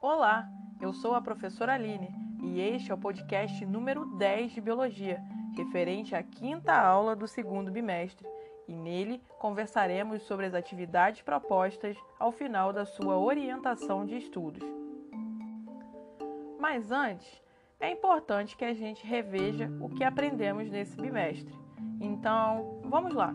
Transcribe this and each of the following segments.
Olá, eu sou a professora Aline e este é o podcast número 10 de Biologia, referente à quinta aula do segundo bimestre, e nele conversaremos sobre as atividades propostas ao final da sua orientação de estudos. Mas antes, é importante que a gente reveja o que aprendemos nesse bimestre. Então, vamos lá!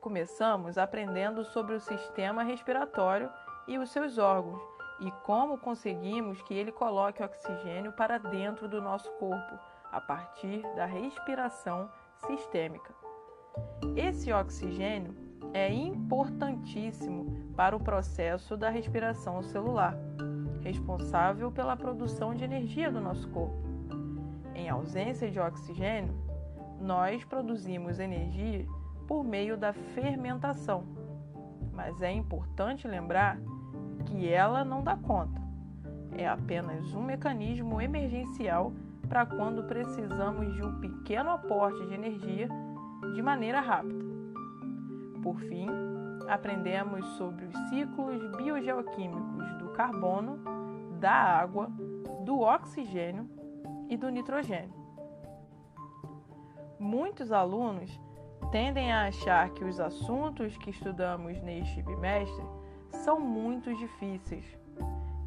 Começamos aprendendo sobre o sistema respiratório e os seus órgãos e como conseguimos que ele coloque oxigênio para dentro do nosso corpo a partir da respiração sistêmica. Esse oxigênio é importantíssimo para o processo da respiração celular, responsável pela produção de energia do nosso corpo. Em ausência de oxigênio, nós produzimos energia por meio da fermentação, mas é importante lembrar que ela não dá conta. É apenas um mecanismo emergencial para quando precisamos de um pequeno aporte de energia de maneira rápida. Por fim, aprendemos sobre os ciclos biogeoquímicos do carbono, da água, do oxigênio e do nitrogênio. Muitos alunos tendem a achar que os assuntos que estudamos neste bimestre são muito difíceis.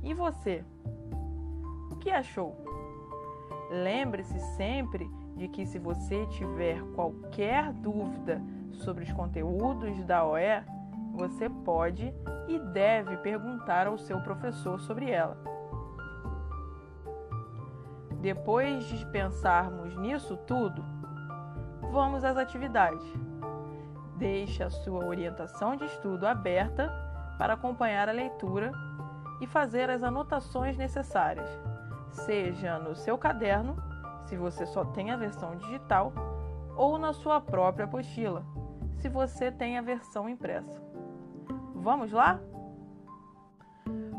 E você? O que achou? Lembre-se sempre de que se você tiver qualquer dúvida sobre os conteúdos da OE, você pode e deve perguntar ao seu professor sobre ela. Depois de pensarmos nisso tudo, vamos às atividades. Deixe a sua orientação de estudo aberta para acompanhar a leitura e fazer as anotações necessárias, seja no seu caderno, se você só tem a versão digital, ou na sua própria apostila, se você tem a versão impressa. Vamos lá?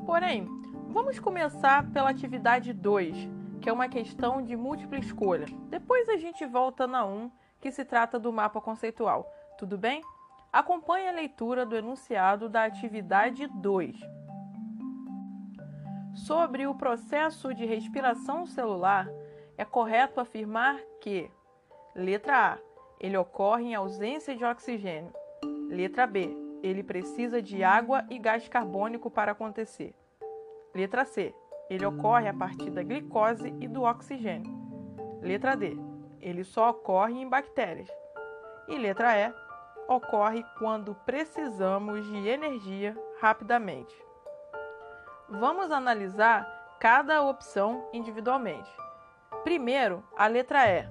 Porém, vamos começar pela atividade 2, que é uma questão de múltipla escolha. Depois a gente volta na 1, que se trata do mapa conceitual. Tudo bem? Acompanhe a leitura do enunciado da atividade 2. Sobre o processo de respiração celular, é correto afirmar que, letra A, ele ocorre em ausência de oxigênio. Letra B, ele precisa de água e gás carbônico para acontecer. Letra C, ele ocorre a partir da glicose e do oxigênio. Letra D, ele só ocorre em bactérias. E letra E, ocorre quando precisamos de energia rapidamente. Vamos analisar cada opção individualmente. Primeiro, a letra E.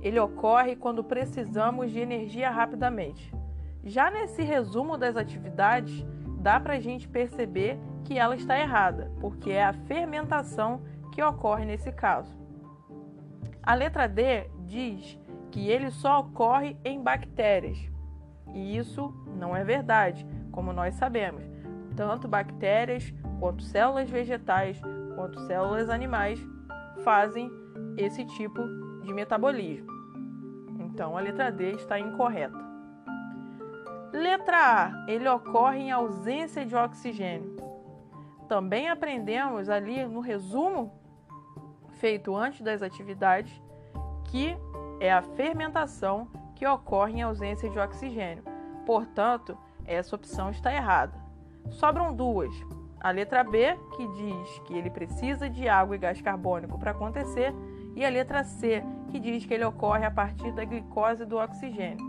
Ele ocorre quando precisamos de energia rapidamente. Já nesse resumo das atividades, dá para a gente perceber que ela está errada, porque é a fermentação que ocorre nesse caso. A letra D diz que ele só ocorre em bactérias, e isso não é verdade, como nós sabemos. Tanto bactérias, quanto células vegetais, quanto células animais fazem esse tipo de metabolismo. Então a letra D está incorreta. Letra A, ele ocorre em ausência de oxigênio. Também aprendemos ali no resumo feito antes das atividades que é a fermentação que ocorre em ausência de oxigênio. Portanto, essa opção está errada. Sobram duas. A letra B, que diz que ele precisa de água e gás carbônico para acontecer, e a letra C, que diz que ele ocorre a partir da glicose do oxigênio.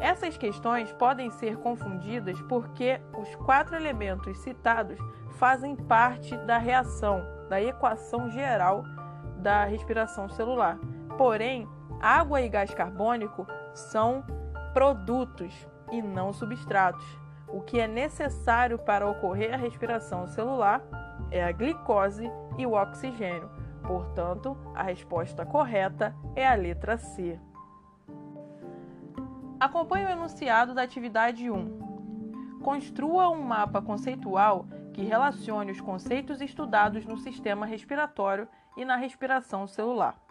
Essas questões podem ser confundidas porque os quatro elementos citados fazem parte da reação, da equação geral da respiração celular. Porém, Água e gás carbônico são produtos e não substratos. O que é necessário para ocorrer a respiração celular é a glicose e o oxigênio. Portanto, a resposta correta é a letra C. Acompanhe o enunciado da atividade 1. Construa um mapa conceitual que relacione os conceitos estudados no sistema respiratório e na respiração celular.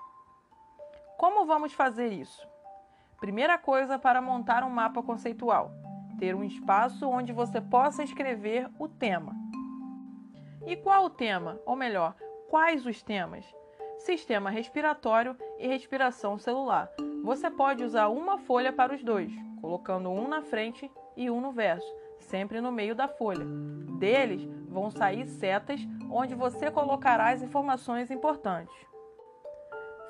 Como vamos fazer isso? Primeira coisa para montar um mapa conceitual: ter um espaço onde você possa escrever o tema. E qual o tema? Ou melhor, quais os temas? Sistema respiratório e respiração celular. Você pode usar uma folha para os dois, colocando um na frente e um no verso, sempre no meio da folha. Deles vão sair setas onde você colocará as informações importantes.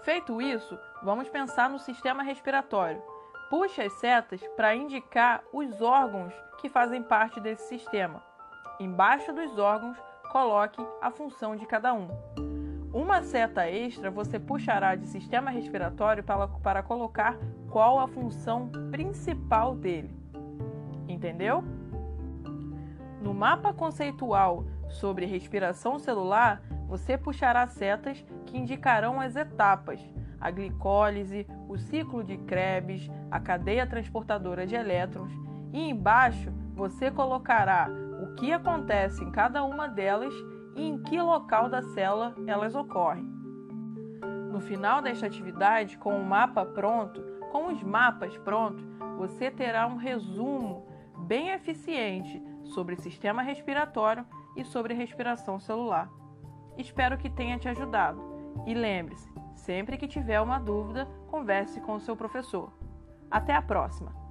Feito isso, vamos pensar no sistema respiratório. Puxe as setas para indicar os órgãos que fazem parte desse sistema. Embaixo dos órgãos, coloque a função de cada um. Uma seta extra você puxará de sistema respiratório para, para colocar qual a função principal dele. Entendeu? No mapa conceitual sobre respiração celular, você puxará setas que indicarão as etapas, a glicólise, o ciclo de Krebs, a cadeia transportadora de elétrons, e embaixo você colocará o que acontece em cada uma delas e em que local da célula elas ocorrem. No final desta atividade, com o mapa pronto, com os mapas prontos, você terá um resumo bem eficiente sobre sistema respiratório e sobre respiração celular. Espero que tenha te ajudado. E lembre-se, sempre que tiver uma dúvida, converse com o seu professor. Até a próxima!